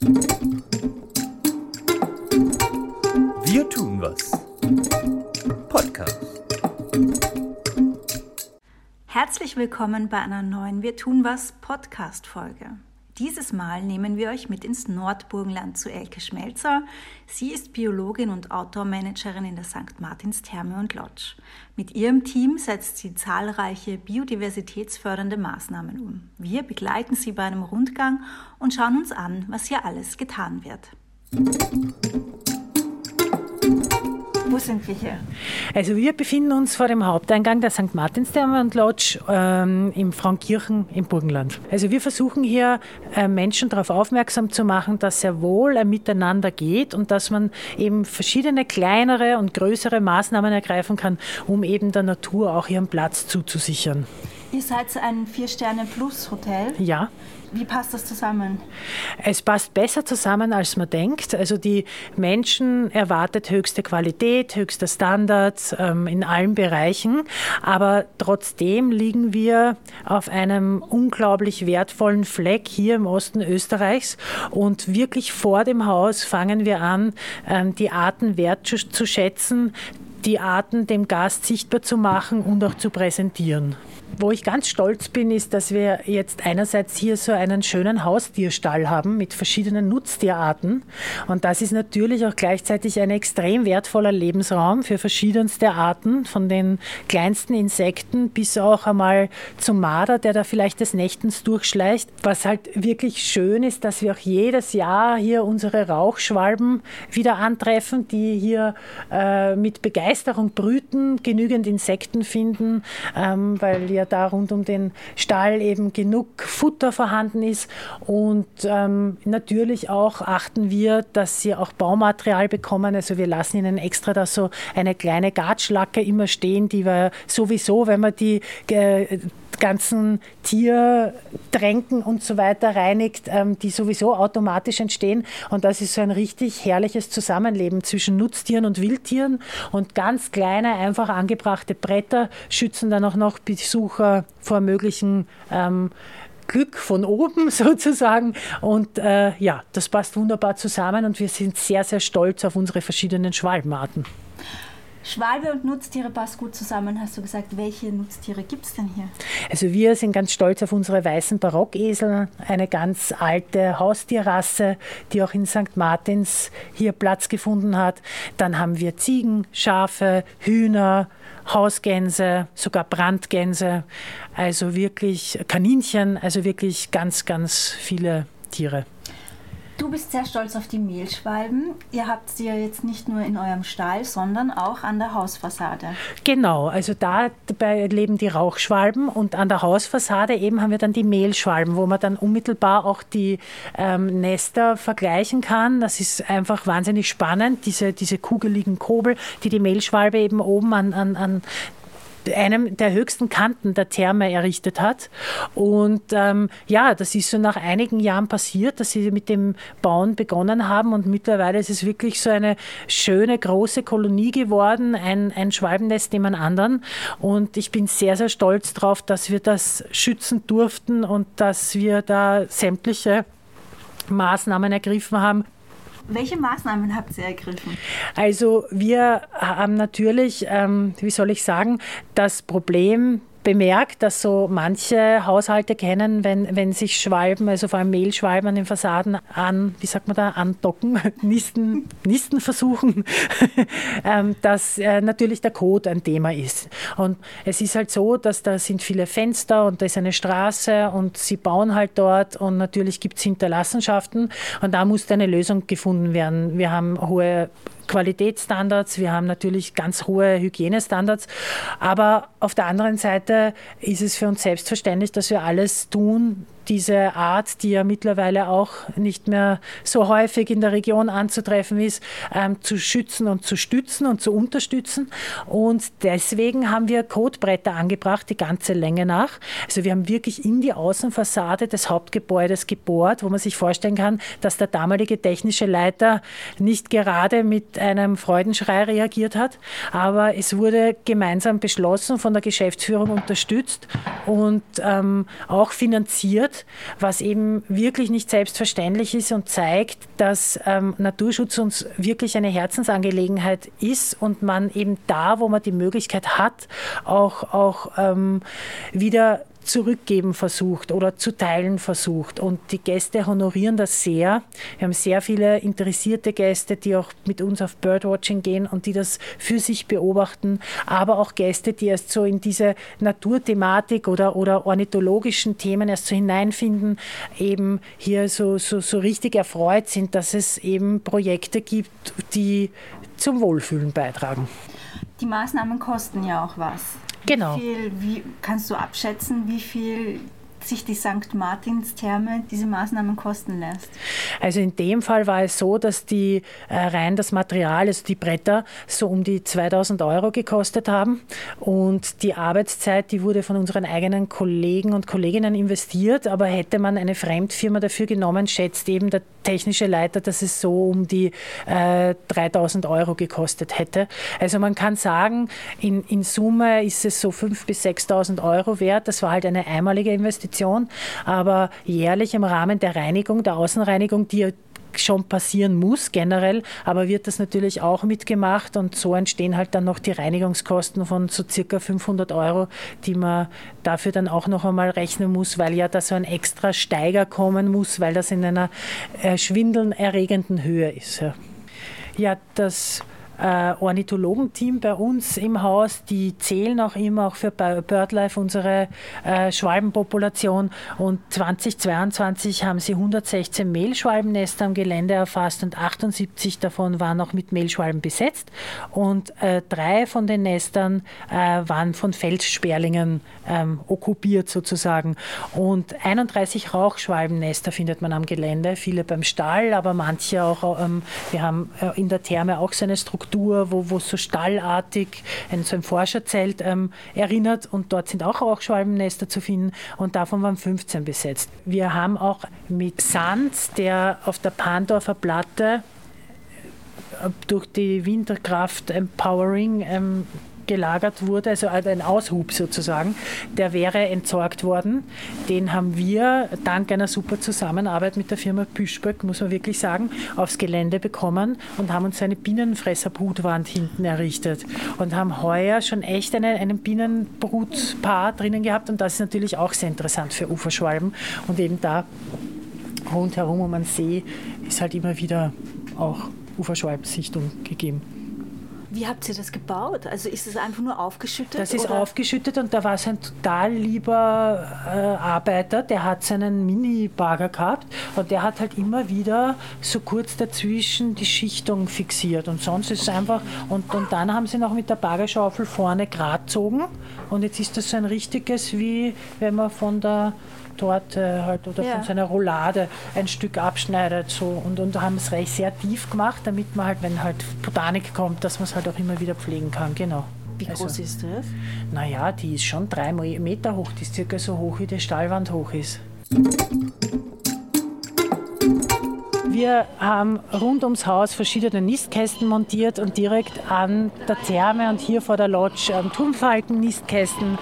Wir tun was. Podcast. Herzlich willkommen bei einer neuen Wir tun was Podcast-Folge. Dieses Mal nehmen wir euch mit ins Nordburgenland zu Elke Schmelzer. Sie ist Biologin und Outdoor-Managerin in der St. Martins Therme und Lodge. Mit ihrem Team setzt sie zahlreiche biodiversitätsfördernde Maßnahmen um. Wir begleiten sie bei einem Rundgang und schauen uns an, was hier alles getan wird. Wo sind wir hier? Also wir befinden uns vor dem Haupteingang der St. Martinstherme und Lodge ähm, im Frankirchen im Burgenland. Also wir versuchen hier äh, Menschen darauf aufmerksam zu machen, dass sehr wohl ein Miteinander geht und dass man eben verschiedene kleinere und größere Maßnahmen ergreifen kann, um eben der Natur auch ihren Platz zuzusichern. Ihr seid ein Vier-Sterne-Plus-Hotel. Ja. Wie passt das zusammen? Es passt besser zusammen, als man denkt. Also die Menschen erwartet höchste Qualität, höchste Standards ähm, in allen Bereichen. Aber trotzdem liegen wir auf einem unglaublich wertvollen Fleck hier im Osten Österreichs. Und wirklich vor dem Haus fangen wir an, ähm, die Arten wertzuschätzen, die Arten dem Gast sichtbar zu machen und auch zu präsentieren. Wo ich ganz stolz bin, ist, dass wir jetzt einerseits hier so einen schönen Haustierstall haben mit verschiedenen Nutztierarten. Und das ist natürlich auch gleichzeitig ein extrem wertvoller Lebensraum für verschiedenste Arten, von den kleinsten Insekten bis auch einmal zum Marder, der da vielleicht des Nächtens durchschleicht. Was halt wirklich schön ist, dass wir auch jedes Jahr hier unsere Rauchschwalben wieder antreffen, die hier äh, mit Begeisterung brüten, genügend Insekten finden, ähm, weil ja da rund um den Stall eben genug Futter vorhanden ist. Und ähm, natürlich auch achten wir, dass sie auch Baumaterial bekommen. Also wir lassen ihnen extra da so eine kleine Gatschlacke immer stehen, die wir sowieso, wenn man die äh, ganzen Tiertränken und so weiter reinigt, ähm, die sowieso automatisch entstehen. Und das ist so ein richtig herrliches Zusammenleben zwischen Nutztieren und Wildtieren. Und ganz kleine, einfach angebrachte Bretter schützen dann auch noch Besucher vor möglichen ähm, Glück von oben sozusagen. Und äh, ja, das passt wunderbar zusammen und wir sind sehr, sehr stolz auf unsere verschiedenen Schwalbenarten. Schwalbe und Nutztiere passt gut zusammen, hast du gesagt. Welche Nutztiere gibt es denn hier? Also wir sind ganz stolz auf unsere weißen Barockesel, eine ganz alte Haustierrasse, die auch in St. Martins hier Platz gefunden hat. Dann haben wir Ziegen, Schafe, Hühner, Hausgänse, sogar Brandgänse, also wirklich Kaninchen, also wirklich ganz, ganz viele Tiere. Du bist sehr stolz auf die Mehlschwalben. Ihr habt sie ja jetzt nicht nur in eurem Stall, sondern auch an der Hausfassade. Genau, also da leben die Rauchschwalben und an der Hausfassade eben haben wir dann die Mehlschwalben, wo man dann unmittelbar auch die ähm, Nester vergleichen kann. Das ist einfach wahnsinnig spannend, diese, diese kugeligen Kobel, die die Mehlschwalbe eben oben an, an, an einem der höchsten Kanten der Therme errichtet hat. Und ähm, ja, das ist so nach einigen Jahren passiert, dass sie mit dem Bauen begonnen haben und mittlerweile ist es wirklich so eine schöne große Kolonie geworden, ein, ein Schwalbennest neben anderen. Und ich bin sehr, sehr stolz darauf, dass wir das schützen durften und dass wir da sämtliche Maßnahmen ergriffen haben, welche Maßnahmen habt ihr ergriffen? Also wir haben natürlich, ähm, wie soll ich sagen, das Problem bemerkt, dass so manche Haushalte kennen, wenn, wenn sich Schwalben, also vor allem Mehlschwalben an den Fassaden an, wie sagt man da, andocken, Nisten, Nisten versuchen, ähm, dass äh, natürlich der Code ein Thema ist. Und es ist halt so, dass da sind viele Fenster und da ist eine Straße und sie bauen halt dort und natürlich gibt es Hinterlassenschaften und da muss eine Lösung gefunden werden. Wir haben hohe Qualitätsstandards, wir haben natürlich ganz hohe Hygienestandards, aber auf der anderen Seite ist es für uns selbstverständlich, dass wir alles tun, diese Art, die ja mittlerweile auch nicht mehr so häufig in der Region anzutreffen ist, ähm, zu schützen und zu stützen und zu unterstützen. Und deswegen haben wir Codebretter angebracht, die ganze Länge nach. Also wir haben wirklich in die Außenfassade des Hauptgebäudes gebohrt, wo man sich vorstellen kann, dass der damalige technische Leiter nicht gerade mit einem Freudenschrei reagiert hat, aber es wurde gemeinsam beschlossen, von der Geschäftsführung unterstützt und ähm, auch finanziert was eben wirklich nicht selbstverständlich ist und zeigt, dass ähm, Naturschutz uns wirklich eine Herzensangelegenheit ist und man eben da, wo man die Möglichkeit hat, auch, auch ähm, wieder zurückgeben versucht oder zu teilen versucht. Und die Gäste honorieren das sehr. Wir haben sehr viele interessierte Gäste, die auch mit uns auf Birdwatching gehen und die das für sich beobachten, aber auch Gäste, die erst so in diese Naturthematik oder, oder ornithologischen Themen erst so hineinfinden, eben hier so, so, so richtig erfreut sind, dass es eben Projekte gibt, die zum Wohlfühlen beitragen. Die Maßnahmen kosten ja auch was. Genau. Wie viel, wie, kannst du abschätzen, wie viel sich die St. Martins-Therme diese Maßnahmen kosten lässt? Also in dem Fall war es so, dass die äh, rein das Material, also die Bretter, so um die 2000 Euro gekostet haben. Und die Arbeitszeit, die wurde von unseren eigenen Kollegen und Kolleginnen investiert. Aber hätte man eine Fremdfirma dafür genommen, schätzt eben der technische Leiter, dass es so um die äh, 3000 Euro gekostet hätte. Also man kann sagen, in, in Summe ist es so 5.000 bis 6.000 Euro wert. Das war halt eine einmalige Investition, aber jährlich im Rahmen der Reinigung, der Außenreinigung, die schon passieren muss generell, aber wird das natürlich auch mitgemacht und so entstehen halt dann noch die Reinigungskosten von so circa 500 Euro, die man dafür dann auch noch einmal rechnen muss, weil ja da so ein extra Steiger kommen muss, weil das in einer äh, schwindelnerregenden Höhe ist. Ja das äh, Ornithologenteam bei uns im Haus, die zählen auch immer auch für BirdLife unsere äh, Schwalbenpopulation. Und 2022 haben sie 116 Mehlschwalbennester am Gelände erfasst und 78 davon waren auch mit Mehlschwalben besetzt. Und äh, drei von den Nestern äh, waren von Felssperlingen ähm, okkupiert sozusagen. Und 31 Rauchschwalbennester findet man am Gelände, viele beim Stall, aber manche auch, ähm, wir haben äh, in der Therme auch so eine Struktur Struktur, wo, wo so stallartig ein, so ein Forscherzelt ähm, erinnert und dort sind auch Rauchschwalbennester zu finden und davon waren 15 besetzt. Wir haben auch mit Sand, der auf der Pandorfer Platte äh, durch die Winterkraft Empowering ähm, gelagert wurde, also ein Aushub sozusagen, der wäre entsorgt worden. Den haben wir dank einer super Zusammenarbeit mit der Firma Püschböck, muss man wirklich sagen, aufs Gelände bekommen und haben uns eine Bienenfresserbrutwand hinten errichtet und haben heuer schon echt eine, einen Bienenbrutpaar drinnen gehabt und das ist natürlich auch sehr interessant für Uferschwalben und eben da rundherum um den See ist halt immer wieder auch Uferschwalbensichtung gegeben. Wie habt ihr das gebaut? Also ist es einfach nur aufgeschüttet? Das ist oder? aufgeschüttet und da war es ein total lieber äh, Arbeiter, der hat seinen Mini-Bagger gehabt und der hat halt immer wieder so kurz dazwischen die Schichtung fixiert und sonst ist es einfach und, und dann haben sie noch mit der Baggerschaufel vorne gerade gezogen und jetzt ist das so ein richtiges, wie wenn man von der Torte halt oder ja. von seiner Roulade ein Stück abschneidet so und, und haben es recht sehr tief gemacht, damit man halt, wenn halt Botanik kommt, dass man es halt auch immer wieder pflegen kann, genau. Wie also, groß ist das? Naja, die ist schon drei Meter hoch, die ist circa so hoch, wie die Stallwand hoch ist. Wir haben rund ums Haus verschiedene Nistkästen montiert und direkt an der Therme und hier vor der Lodge ähm, Turmfalken-Nistkästen,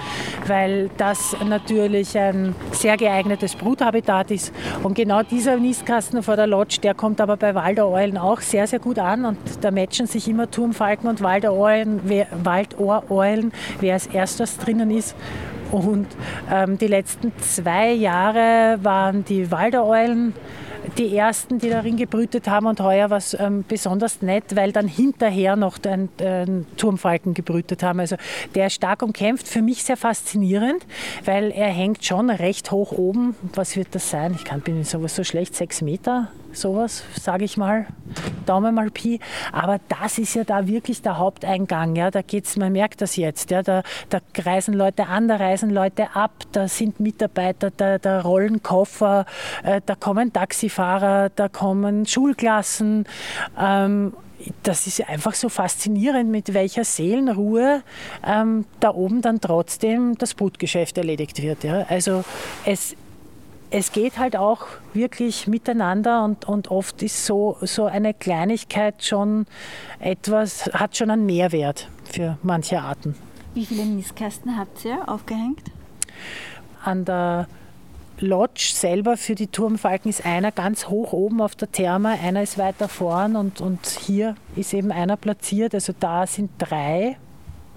weil das natürlich ein sehr geeignetes Bruthabitat ist. Und genau dieser Nistkasten vor der Lodge, der kommt aber bei Waldereulen auch sehr, sehr gut an und da matchen sich immer Turmfalken und Waldereulen, Waldohreulen, wer als erstes drinnen ist. Und ähm, die letzten zwei Jahre waren die Waldereulen die ersten, die darin gebrütet haben und heuer war es ähm, besonders nett, weil dann hinterher noch ein, ein Turmfalken gebrütet haben. Also der ist stark umkämpft, für mich sehr faszinierend, weil er hängt schon recht hoch oben. Was wird das sein? Ich kann, bin sowas so schlecht, sechs Meter sowas, sage ich mal, Daumen mal Pi. Aber das ist ja da wirklich der Haupteingang. Ja. Da geht's, man merkt das jetzt. Ja. Da, da reisen Leute an, da reisen Leute ab, da sind Mitarbeiter, da, da rollen Koffer, äh, da kommen Taxifahrer, da kommen Schulklassen. Ähm, das ist einfach so faszinierend, mit welcher Seelenruhe ähm, da oben dann trotzdem das Brutgeschäft erledigt wird. Ja. Also es, es geht halt auch wirklich miteinander und, und oft ist so, so eine Kleinigkeit schon etwas, hat schon einen Mehrwert für manche Arten. Wie viele Nistkästen habt ihr aufgehängt? An der Lodge selber für die Turmfalken ist einer ganz hoch oben auf der Therme, einer ist weiter vorn und, und hier ist eben einer platziert. Also da sind drei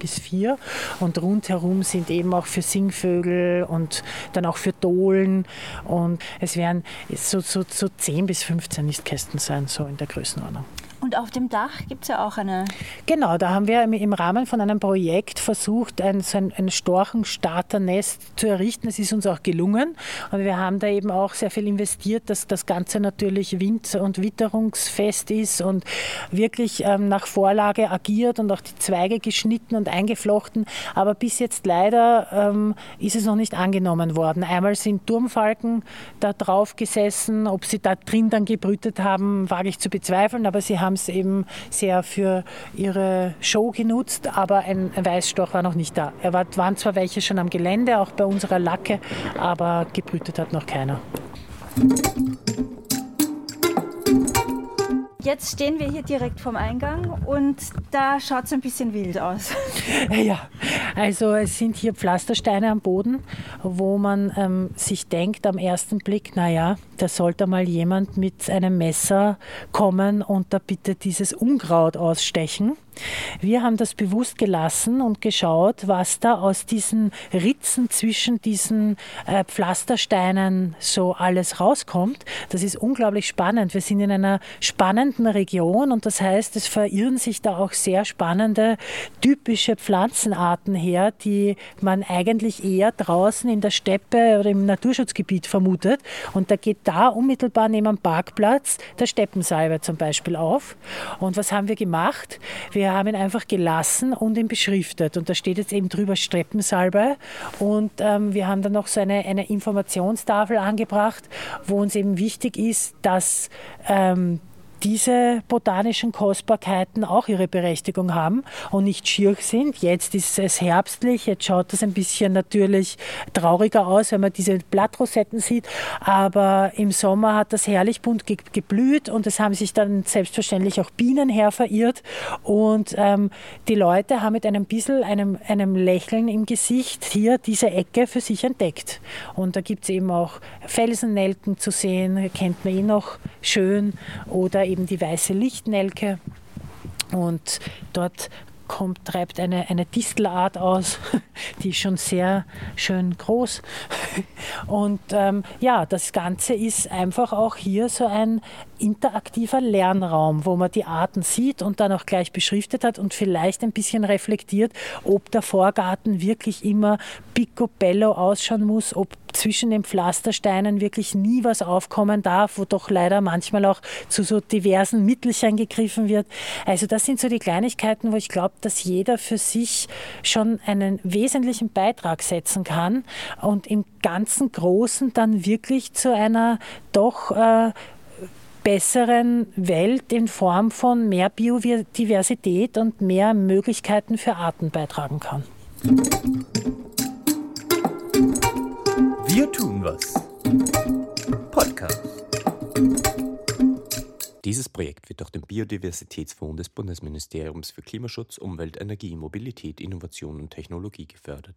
bis vier und rundherum sind eben auch für Singvögel und dann auch für Dohlen und es werden so, so, so 10 bis 15 Nistkästen sein, so in der Größenordnung. Und auf dem Dach gibt es ja auch eine. Genau, da haben wir im Rahmen von einem Projekt versucht, ein, so ein, ein Storchenstarternest zu errichten. Es ist uns auch gelungen. Und wir haben da eben auch sehr viel investiert, dass das Ganze natürlich wind- und witterungsfest ist und wirklich ähm, nach Vorlage agiert und auch die Zweige geschnitten und eingeflochten. Aber bis jetzt leider ähm, ist es noch nicht angenommen worden. Einmal sind Turmfalken da drauf gesessen. Ob sie da drin dann gebrütet haben, wage ich zu bezweifeln. Aber sie haben haben es eben sehr für ihre Show genutzt, aber ein Weißstorch war noch nicht da. Er war, waren zwar welche schon am Gelände, auch bei unserer Lacke, aber gebrütet hat noch keiner. Jetzt stehen wir hier direkt vom Eingang und da schaut es ein bisschen wild aus. Ja, also es sind hier Pflastersteine am Boden, wo man ähm, sich denkt am ersten Blick, naja, da sollte mal jemand mit einem Messer kommen und da bitte dieses Unkraut ausstechen. Wir haben das bewusst gelassen und geschaut, was da aus diesen Ritzen zwischen diesen äh, Pflastersteinen so alles rauskommt. Das ist unglaublich spannend. Wir sind in einer spannenden Region und das heißt, es verirren sich da auch sehr spannende typische Pflanzenarten her, die man eigentlich eher draußen in der Steppe oder im Naturschutzgebiet vermutet. Und da geht da unmittelbar neben dem Parkplatz der Steppensalbe zum Beispiel auf. Und was haben wir gemacht? Wir wir haben ihn einfach gelassen und ihn beschriftet. Und da steht jetzt eben drüber Streppensalbe. Und ähm, wir haben dann noch so eine, eine Informationstafel angebracht, wo uns eben wichtig ist, dass ähm, diese botanischen Kostbarkeiten auch ihre Berechtigung haben und nicht schier sind. Jetzt ist es herbstlich, jetzt schaut das ein bisschen natürlich trauriger aus, wenn man diese Blattrosetten sieht, aber im Sommer hat das herrlich bunt ge geblüht und es haben sich dann selbstverständlich auch Bienen her verirrt und ähm, die Leute haben mit einem bisschen einem, einem Lächeln im Gesicht hier diese Ecke für sich entdeckt. Und da gibt es eben auch Felsennelken zu sehen, kennt man eh noch schön oder eben die weiße Lichtnelke. Und dort kommt, treibt eine, eine Distelart aus, die ist schon sehr schön groß. Und ähm, ja, das Ganze ist einfach auch hier so ein interaktiver Lernraum, wo man die Arten sieht und dann auch gleich beschriftet hat und vielleicht ein bisschen reflektiert, ob der Vorgarten wirklich immer picobello ausschauen muss, ob zwischen den Pflastersteinen wirklich nie was aufkommen darf, wo doch leider manchmal auch zu so diversen Mittelchen gegriffen wird. Also das sind so die Kleinigkeiten, wo ich glaube, dass jeder für sich schon einen wesentlichen Beitrag setzen kann und im ganzen Großen dann wirklich zu einer doch äh, besseren Welt in Form von mehr Biodiversität und mehr Möglichkeiten für Arten beitragen kann. Wir tun was. Dieses Projekt wird durch den Biodiversitätsfonds des Bundesministeriums für Klimaschutz, Umwelt, Energie, Mobilität, Innovation und Technologie gefördert.